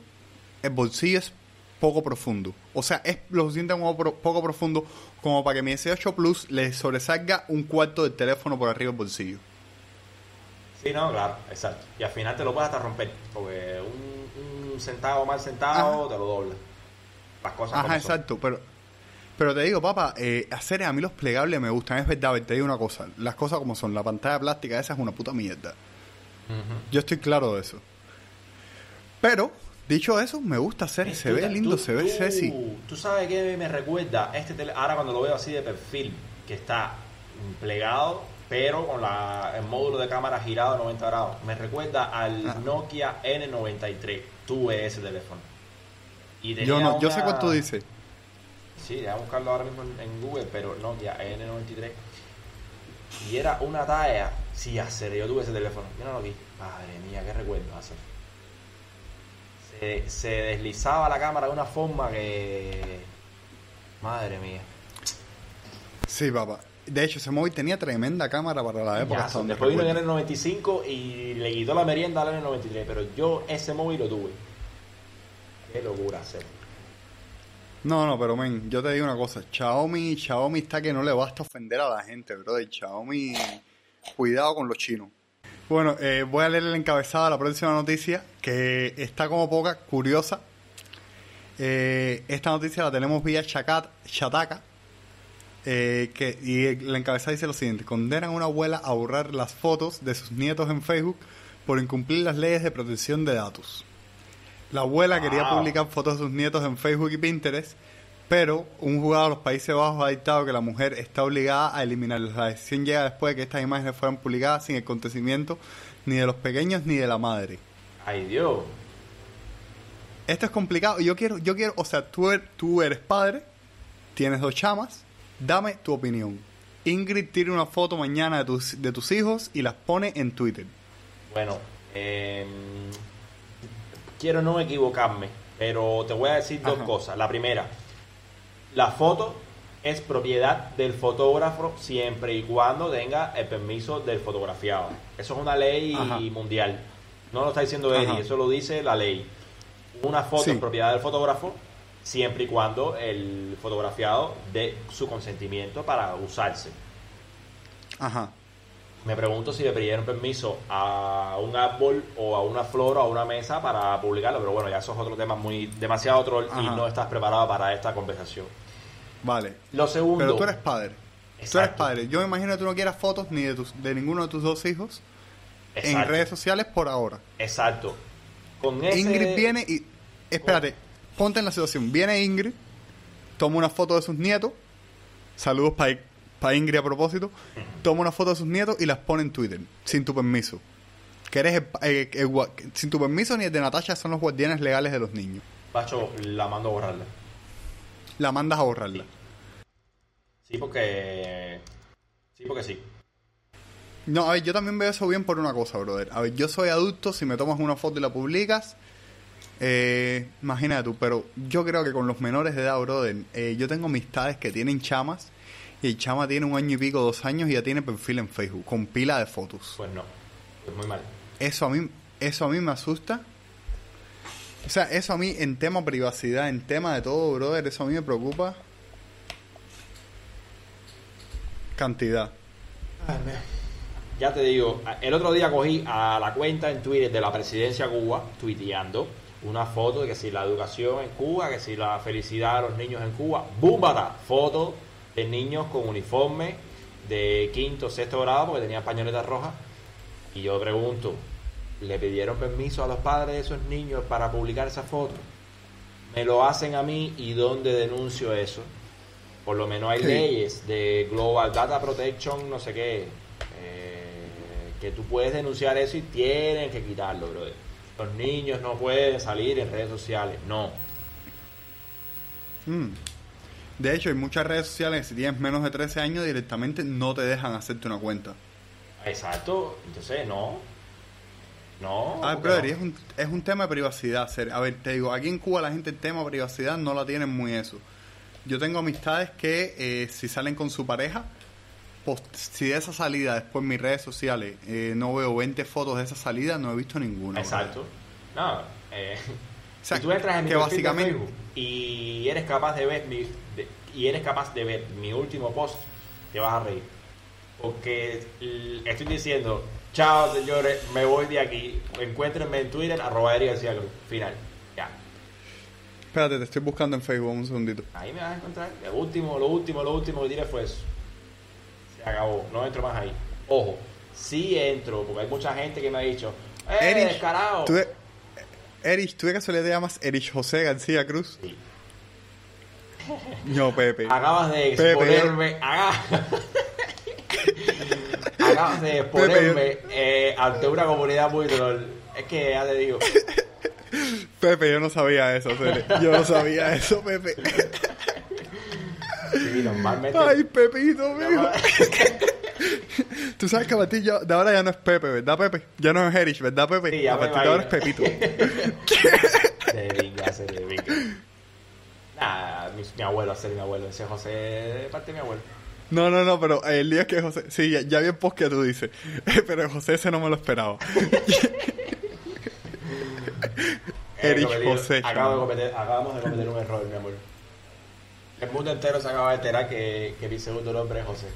el bolsillo es poco profundo. O sea, es lo suficiente como pro- poco profundo como para que mi S8 Plus le sobresalga un cuarto del teléfono por arriba del bolsillo. Sí, no, claro, exacto. Y al final te lo puedes hasta romper, porque un, un centavo mal centavo te lo dobla. Las cosas Ajá, como son. exacto, pero pero te digo, papá, eh, hacer a mí los plegables me gustan, es verdad, te digo una cosa, las cosas como son, la pantalla plástica esa es una puta mierda. Yo estoy claro de eso. Pero, dicho eso, me gusta hacer, se Tú- ve lindo, tú- se ve sexy. Tú sabes que me recuerda este tele, ahora cuando lo veo así de perfil, que está plegado, pero con la, el módulo de cámara girado a 90 grados. Me recuerda al Ah. Nokia N93. Tuve ese teléfono. Y tenía Yo no, yo sé cuánto dice. Sí, déjame buscarlo ahora mismo en, en Google, pero Nokia N93. Y era una talla. Sí, hacer, yo tuve ese teléfono. Míralo aquí. Madre mía, qué recuerdo hacer. Se, se deslizaba la cámara de una forma que. Madre mía. Sí, papá. De hecho, ese móvil tenía tremenda cámara para la época. Ya, hasta donde después vino el recuerdo. N95 y le quitó la merienda al N93. Pero yo ese móvil lo tuve. Qué locura hacer. No, no, pero men, yo te digo una cosa, Xiaomi, Xiaomi está que no le basta ofender a la gente, brother. Xiaomi, cuidado con los chinos. Bueno, eh, voy a leer el encabezado de la próxima noticia, que está como poca, curiosa. Eh, esta noticia la tenemos vía Chacat, Chataka, eh, que, y la encabezada dice lo siguiente, condenan a una abuela a borrar las fotos de sus nietos en Facebook por incumplir las leyes de protección de datos. La abuela quería publicar fotos de sus nietos en Facebook y Pinterest, pero un juzgado de los Países Bajos ha dictado que la mujer está obligada a eliminarlas. La decisión llega después de que estas imágenes fueran publicadas sin el consentimiento ni de los pequeños ni de la madre. Ay, Dios. Esto es complicado. Yo quiero, yo quiero, o sea, tú, er- tú eres padre, tienes dos chamas, dame tu opinión. Ingrid tira una foto mañana de tus, de tus hijos y las pone en Twitter. Bueno, eh, quiero no equivocarme, pero te voy a decir dos cosas. La primera, la foto es propiedad del fotógrafo siempre y cuando tenga el permiso del fotografiado. Eso es una ley Ajá. mundial. No lo está diciendo Eddie, eso lo dice la ley. Una foto Sí. es propiedad del fotógrafo siempre y cuando el fotografiado dé su consentimiento para usarse. Ajá. Me pregunto si le pidieron permiso a un árbol o a una flor o a una mesa para publicarlo, pero bueno, ya eso es otro tema muy demasiado troll y Ajá. no estás preparado para esta conversación. Vale. Lo segundo, Pero tú eres padre. Tú eres padre. Yo me imagino que tú no quieras fotos ni de, tus, de ninguno de tus dos hijos en exacto, redes sociales por ahora. exacto. Con ese, Ingrid viene y... Espérate, ponte en la situación. Viene Ingrid, toma una foto de sus nietos. Saludos para Ingrid a propósito. Toma una foto de sus nietos y las pone en Twitter, sin tu permiso. Que eres el- el- el gua- sin tu permiso ni el de Natasha son los guardianes legales de los niños. Pacho, la mando a borrarla. La mandas a borrarla. Sí, porque sí, porque sí. No, a ver, yo también veo eso bien por una cosa, brother. A ver, yo soy adulto, si me tomas una foto y la publicas, eh, imagínate tú, pero yo creo que con los menores de edad, brother, eh, yo tengo amistades que tienen chamas y el chama tiene un año y pico, dos años y ya tiene perfil en Facebook con pila de fotos. Pues no, pues muy mal. Eso a mí, Eso a mí me asusta. O sea, eso a mí en tema privacidad, en tema de todo, brother, eso a mí me preocupa. Cantidad. Ya te digo, el otro día cogí a la cuenta en Twitter de la presidencia de Cuba, tuiteando una foto de que si la educación en Cuba, que si la felicidad de los niños en Cuba, ¡búmbata! Foto de niños con uniforme de quinto, sexto grado, porque tenían pañoletas rojas. Y yo pregunto, ¿le pidieron permiso a los padres de esos niños para publicar esa foto? Me lo hacen a mí y ¿dónde denuncio eso? Por lo menos hay Sí. leyes de Global Data Protection, no sé qué, eh, que tú puedes denunciar eso y tienen que quitarlo, brother. Los niños no pueden salir en redes sociales, no. Mm. De hecho, hay muchas redes sociales que si tienes menos de 13 años directamente no te dejan hacerte una cuenta. Exacto, entonces no. No. Ah, brother, no. y es un, es un tema de privacidad. ser- A ver, te digo, aquí en Cuba la gente el tema de privacidad no la tienen muy eso. Yo tengo amistades que eh, si salen con su pareja, post- si de esa salida después en mis redes sociales eh, no veo 20 fotos de esa salida, no he visto ninguna. Exacto. No, eh, O sea, si tú entras en mi que básicamente- Facebook y eres capaz de ver mi de- y eres capaz de ver mi último post, te vas a reír. Porque estoy diciendo, chao señores, me voy de aquí. Encuéntrenme en Twitter, arroba Eric García Cruz. Final. Ya. Espérate, te estoy buscando en Facebook un segundito. Ahí me vas a encontrar. Lo último, lo último, lo último que tiré fue eso. Se acabó. No entro más ahí. Ojo, sí entro, porque hay mucha gente que me ha dicho, ¡eh, Erich, descarado! ¿tú de, Erich, ¿tú de casualidad te llamas Erich José García Cruz? Sí. No, Pepe. Acabas de exponerme. Acabas de exponerme eh, ante una comunidad muy troll. Es que ya te digo. Pepe, yo no sabía eso. Yo no sabía eso, Pepe. Sí, normalmente. Ay, Pepito, mío. Tú sabes que a partir de ahora ya no es Pepe, ¿verdad, Pepe? Ya no es Erich, ¿verdad, Pepe? Sí, ya a partir de ahora es. Pepito. Se vinga. Nah, mi, mi abuelo, hacer mi abuelo. Ese José de parte de mi abuelo. No, no, no, pero el día que José... Sí, ya, ya vi el post que tú dices. Pero José ese no me lo esperaba. Erich José. acabo de cometer- acabamos de cometer un error, mi amor. El mundo entero se acaba de enterar que, que mi segundo nombre es José.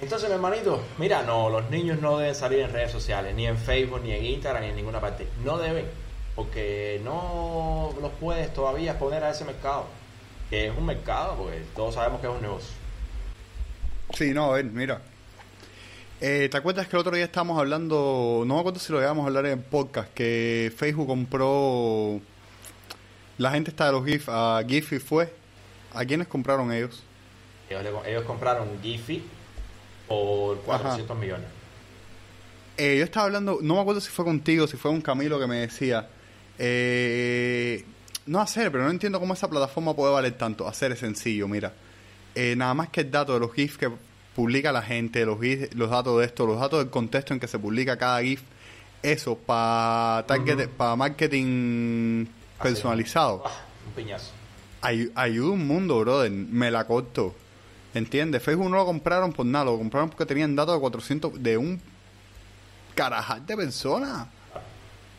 Entonces, mi hermanito, mira, no, los niños no deben salir en redes sociales, ni en Facebook, ni en Instagram, ni en ninguna parte. No deben, porque no los puedes todavía exponer a ese mercado. Que es un mercado, porque todos sabemos que es un negocio. Sí, no, a ver, mira. Eh, ¿Te acuerdas que el otro día estábamos hablando, no me acuerdo si lo íbamos a hablar en podcast, que Facebook compró, la gente está de los GIF, a Giphy fue, ¿a quiénes compraron ellos? Ellos, compraron Giphy por 400 millones. Eh, yo estaba hablando, no me acuerdo si fue contigo, si fue un Camilo que me decía, eh, no hacer, pero no entiendo cómo esa plataforma puede valer tanto. Hacer es sencillo, mira. Eh, nada más que el dato de los GIFs que publica la gente, los GIFs, los datos de esto, los datos del contexto en que se publica cada GIF, eso para target, para marketing personalizado. Ah, un piñazo. Ay- ayuda un mundo, brother. Me la corto. ¿Entiendes? Facebook no lo compraron por nada, lo compraron porque tenían datos de 400 de un carajal de personas.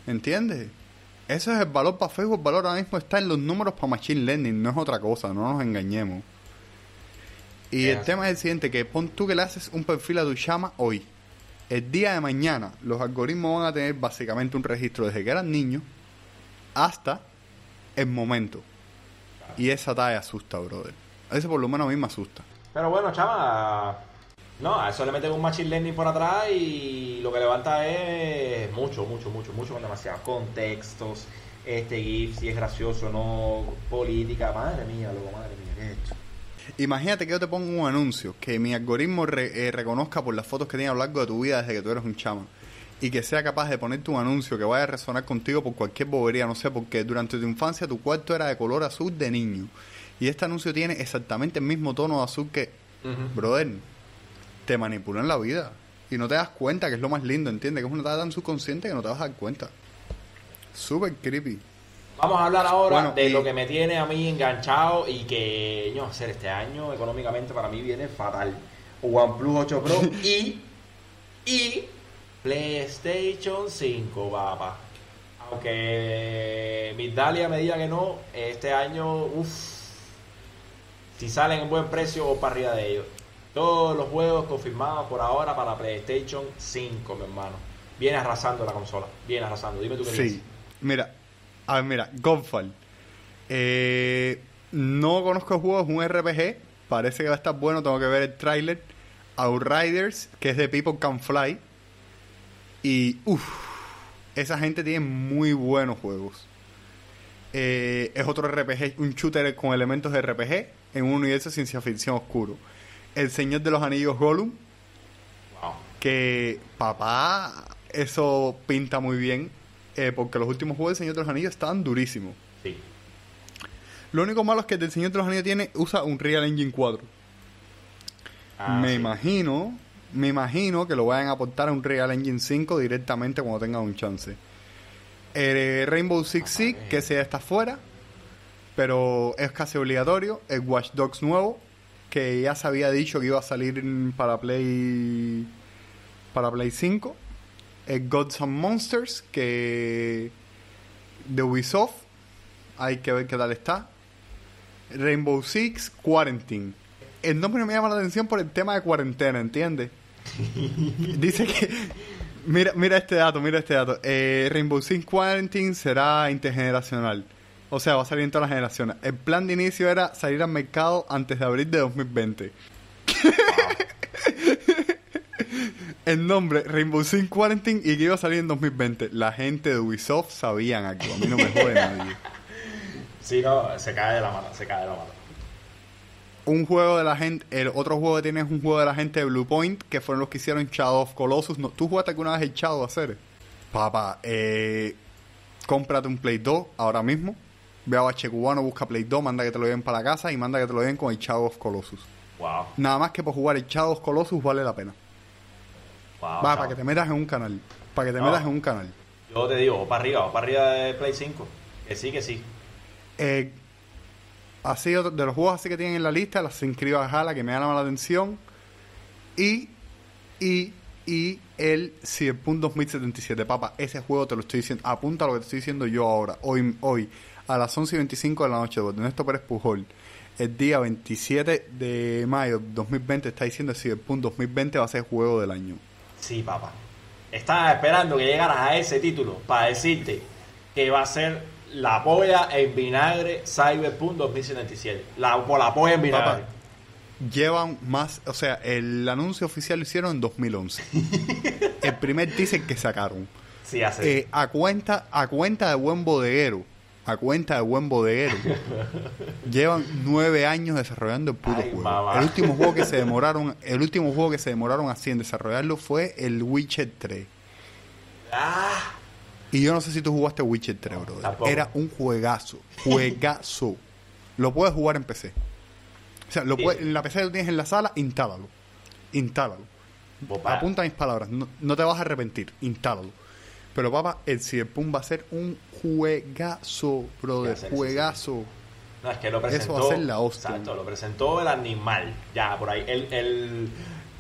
¿Entiendes? Ese es el valor para Facebook. El valor ahora mismo está en los números para Machine Learning, no es otra cosa, no nos engañemos. Y el tema es el siguiente, que pon tú que le haces un perfil a tu chama hoy. El día de mañana los algoritmos van a tener básicamente un registro desde que eran niños hasta el momento. Y esa talla asusta, brother. Ese por lo menos a mí me asusta. Pero bueno, chama, no, a eso le meten un machine learning por atrás y lo que levanta es mucho, mucho, mucho, mucho, demasiados contextos, este GIF, si es gracioso, no, política, madre mía, loco, madre mía, ¿qué es esto? Imagínate que yo te pongo un anuncio que mi algoritmo re- eh, reconozca por las fotos que tiene a lo largo de tu vida desde que tú eres un chama y que sea capaz de ponerte un anuncio que vaya a resonar contigo por cualquier bobería, no sé, porque durante tu infancia tu cuarto era de color azul de niño y este anuncio tiene exactamente el mismo tono de azul que, brother, te manipulan la vida y no te das cuenta, que es lo más lindo, ¿entiendes? Que es una tarea tan subconsciente que no te vas a dar cuenta. Súper creepy. Vamos a hablar ahora Bueno, de y- lo que me tiene a mí enganchado y que, yo hacer este año económicamente para mí viene fatal. OnePlus 8 Pro y, y PlayStation 5, papá. Aunque Migdalia me diga que no, este año, uff, si salen en buen precio o para arriba de ellos. Todos los juegos confirmados por ahora para PlayStation 5, mi hermano. Viene arrasando la consola, viene arrasando. Dime tú qué Sí, mira, a ver, mira, Godfall. Eh, no conozco el juego, es un RPG. Parece que va a estar bueno, tengo que ver el tráiler. Outriders, que es de People Can Fly. Y, uff, esa gente tiene muy buenos juegos. Eh, es otro RPG, un shooter con elementos de RPG en un universo de ciencia ficción oscuro. El Señor de los Anillos Gollum, Wow. que papá, eso pinta muy bien, eh, porque los últimos juegos del Señor de los Anillos estaban durísimos. Sí. Lo único malo es que el Señor de los Anillos tiene, usa un Real Engine 4. Ah, me sí. imagino, me imagino que lo vayan a aportar a un Real Engine 5 directamente cuando tengan un chance. El Rainbow Six Siege, que ese ya está fuera, pero es casi obligatorio. El Watch Dogs nuevo, que ya se había dicho que iba a salir para Play para Play 5. El Gods and Monsters, que de Ubisoft, hay que ver qué tal está. Rainbow Six Quarantine. El nombre me llama la atención por el tema de cuarentena, ¿entiendes? Dice que. Mira, mira este dato, mira este dato. Eh, Rainbow Six Quarantine será intergeneracional. O sea, va a salir en todas las generaciones. El plan de inicio era salir al mercado antes de abril de 2020. El nombre, Rainbow Six Quarantine, y que iba a salir en 2020. La gente de Ubisoft sabían algo. A mí no me jode nadie. Sí, no, se cae de la mano, se cae de la mano. Un juego de la gente, el otro juego que tiene es un juego de la gente de Blue Point, que fueron los que hicieron Shadow of Colossus. No, ¿Tú jugaste alguna vez el Shadow hacer? Papá, eh, cómprate un Play 2 ahora mismo. Ve a Bache Cubano, busca Play 2, manda que te lo lleven para la casa y manda que te lo lleven con el Shadow of Colossus. Wow. Nada más que por jugar el Shadow of Colossus vale la pena. Wow. Va, para que te metas en un canal. Para que te No. metas en un canal. Yo te digo, o para arriba, o para arriba de Play 5. Que sí, que sí. Eh, así, de los juegos así que tienen en la lista, las inscribo a Jala, que me llama la atención. Y, y, y el Cyberpunk 2077. Papá, ese juego te lo estoy diciendo. Apunta a lo que te estoy diciendo yo ahora. Hoy, hoy a las 11 y 25 de la noche, de Néstor Pérez Pujol. El día 27 de mayo de 2020 está diciendo el Cyberpunk 2020 va a ser juego del año. Sí, papá. Estaba esperando que llegaras a ese título para decirte que va a ser la polla en vinagre Cyberpunk 2077. La, la polla en vinagre. Papá. Llevan más, o sea, el anuncio oficial lo hicieron en 2011. el primer teaser que sacaron. Sí, hace. Eh, a cuenta a cuenta de buen bodeguero a cuenta de buen bodeguero llevan nueve años desarrollando el puto Ay, juego el último juego que se demoraron el último juego que se demoraron así en desarrollarlo fue el Witcher 3 Ah, y yo no sé si tú jugaste Witcher 3 brother tampoco. era un juegazo juegazo lo puedes jugar en PC o sea lo Sí. puedes- en la PC que tú tienes en la sala instálalo instálalo Bopa. Apunta mis palabras, no, no te vas a arrepentir, instálalo. Pero papá, el Cyberpunk va a ser un juegazo, brother, juegazo. No, es que lo presentó. Eso va a ser la hostia. Exacto, lo presentó el animal. Ya, por ahí. El. el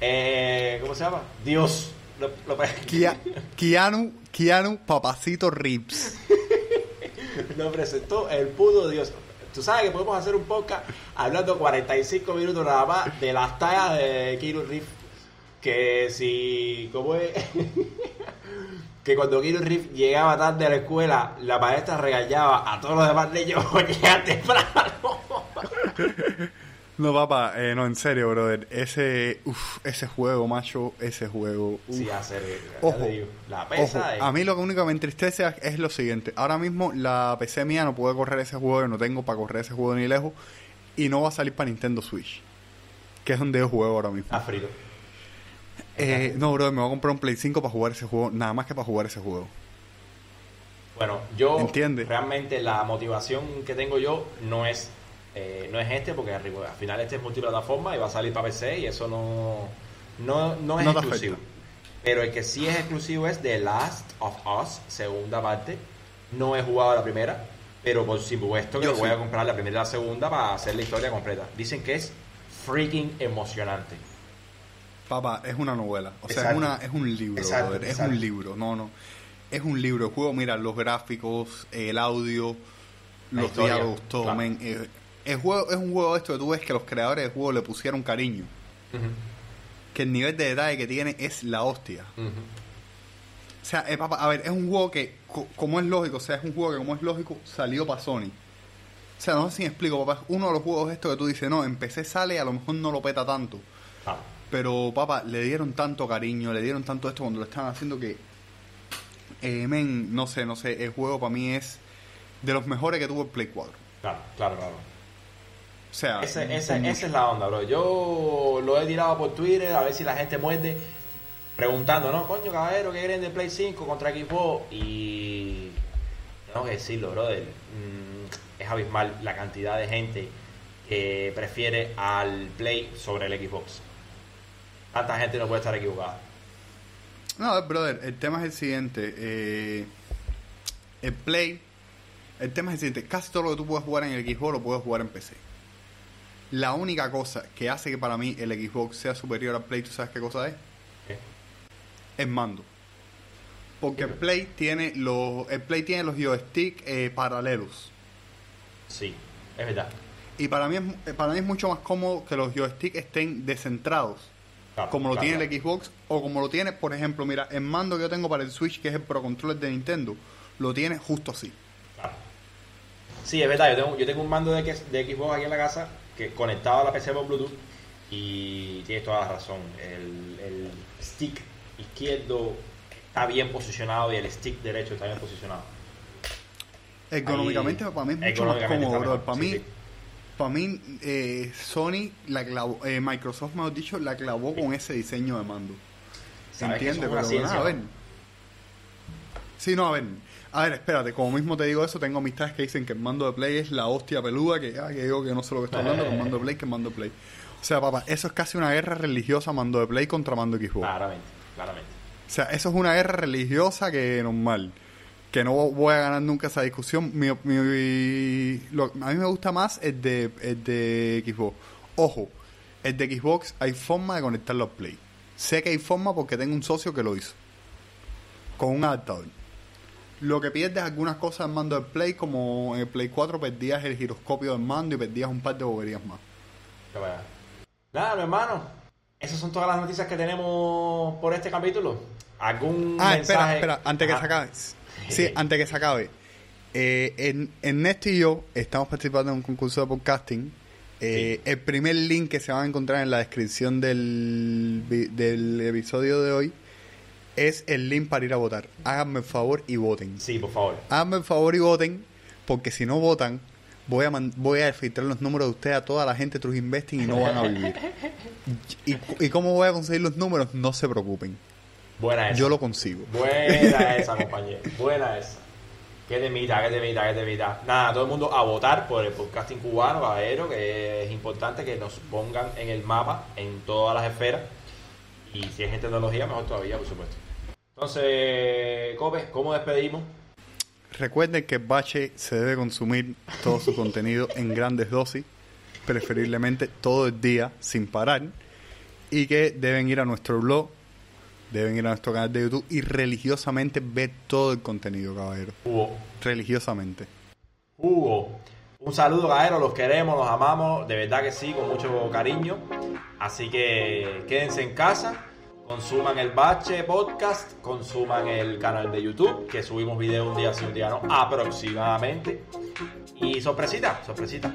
eh, ¿Cómo se llama? Dios. Lo, lo pre- Kia- Keanu, Keanu, papacito Rips. lo presentó el puto Dios. Tú sabes que podemos hacer un podcast hablando 45 minutos nada más de las tallas de Keanu Reeves. Que si. ¿Cómo es? que cuando Keanu Reeves llegaba tarde a la escuela, la maestra regañaba a todos los demás niños por llegar temprano. No, papá, eh, no, en serio, brother. Ese, uf, ese juego, macho, ese juego. uf. Sí, hacer. Ojo, la Ojo, pesa es- a mí lo único que me entristece es lo siguiente. Ahora mismo la PC mía no puede correr ese juego, yo no tengo para correr ese juego ni lejos. Y no va a salir para Nintendo Switch. Que es donde yo juego ahora mismo. Está frito. Eh, no, brother, me voy a comprar un Play 5 para jugar ese juego. Nada más que para jugar ese juego. Bueno, yo Entiende. realmente la motivación que tengo yo no es eh, no es este porque al final este es multiplataforma y va a salir para PC y eso no no, no es No exclusivo. Pero el que sí es exclusivo es The Last of Us, segunda parte. No he jugado la primera, pero por supuesto que Yo voy sí. a comprar la primera y la segunda para hacer la historia completa. Dicen que es freaking emocionante. Papá, es una novela. O sea, es, una, es un libro, Exacto, brother. Es un libro. No, no. Es un libro. El juego, mira, los gráficos, el audio, La los diálogos, todo, claro. men. Eh, el juego es un juego de esto que tú ves que los creadores del juego le pusieron cariño. Que el nivel de detalle que tiene es la hostia. O sea, eh, papá, a ver, es un juego que, co- como es lógico, o sea, es un juego que, como es lógico, salió para Sony. O sea, no sé si me explico, papá. Uno de los juegos estos que tú dices, no, en PC sale, a lo mejor no lo peta tanto. Claro. Pero, papá, le dieron tanto cariño, le dieron tanto esto cuando lo estaban haciendo que. Eh, men, no sé, no sé. El juego para mí es de los mejores que tuvo el Play 4. Claro, claro, claro. O sea, Ese- ese- con esa es la onda, bro. Yo lo he tirado por Twitter a ver si la gente muerde preguntando, ¿no? Coño, caballero, ¿qué creen de Play 5 contra Xbox? Y tengo que decirlo, brother. mm, es abismal la cantidad de gente que prefiere al Play sobre el Xbox. Tanta gente no puede estar equivocada. No, brother, el tema es el siguiente. eh, el Play, el tema es el siguiente. Casi todo lo que tú puedes jugar en el Xbox lo puedes jugar en PC. La única cosa que hace que para mí el Xbox sea superior al Play, ¿tú sabes qué cosa es? ¿Qué? El mando. Porque el Play tiene los, el Play tiene los joystick eh, paralelos. Sí, es verdad. Y para mí, es, eh, para mí es mucho más cómodo que los joysticks estén descentrados. Claro, como lo claro, tiene claro. el Xbox o como lo tiene, por ejemplo, mira, el mando que yo tengo para el Switch, que es el Pro Controller de Nintendo, lo tiene justo así. Claro. Sí, es verdad, yo tengo, yo tengo un mando de, de Xbox aquí en la casa que conectado a la PC por Bluetooth y tienes toda la razón. El, el stick izquierdo está bien posicionado y el stick derecho está bien posicionado. Ergonómicamente Ahí- para mí es mucho más cómodo, bro. Para sí, mí, sí. para mí eh, Sony la clavó, eh, Microsoft, mejor dicho, la clavó con ese diseño de mando. ¿Se entiende? Pero nada, a ver. Sí, no, a ver. A ver, espérate, como mismo te digo eso, tengo amistades que dicen que el mando de Play es la hostia peluda, que, ah, que digo que no sé lo que está hablando, que el mando de Play, que el mando de Play. O sea, papá, eso es casi una guerra religiosa mando de Play contra mando de Xbox. Claramente, claramente. O sea, eso es una guerra religiosa que normal. Que no voy a ganar nunca esa discusión. Mi, mi- lo- a mí me gusta más el de, el de Xbox. Ojo, el de Xbox hay forma de conectarlo al Play. Sé que hay forma porque tengo un socio que lo hizo. Con un adaptador. Lo que pierdes algunas cosas en mando del Play, como en el Play 4 perdías el giroscopio del mando y perdías un par de boberías más. Nada, mi hermano. Esas son todas las noticias que tenemos por este capítulo. ¿Algún Ah, mensaje? espera, espera, antes que se acabe. Sí, antes que se acabe. Eh, en, Ernesto y yo estamos participando en un concurso de podcasting. Eh, El primer link que se van a encontrar en la descripción del, del episodio de hoy es el link para ir a votar. Háganme el favor y voten. Sí, por favor. Háganme el favor y voten, porque si no votan, voy a, voy a filtrar los números de ustedes a toda la gente de True Investing y no van a vivir. ¿Y, y cómo voy a conseguir los números? No se preocupen. Buena esa. Yo lo consigo. Buena esa, compañero. Buena esa. Qué temita, qué temita, qué temita. Nada, todo el mundo a votar por el podcasting cubano, caballero, que es importante que nos pongan en el mapa en todas las esferas. Y si es en tecnología, mejor todavía, por supuesto. Entonces, Cope, ¿cómo despedimos? Recuerden que Bache se debe consumir todo su contenido en grandes dosis, preferiblemente todo el día sin parar, y que deben ir a nuestro blog, deben ir a nuestro canal de YouTube y religiosamente ver todo el contenido, caballero. Hugo. Religiosamente. Hugo. Un saludo, caballero, los queremos, los amamos, de verdad que sí, con mucho cariño. Así que quédense en casa, consuman el Bache Podcast, consuman el canal de YouTube, que subimos videos un día sí, un día no, aproximadamente. Y sorpresita, sorpresita.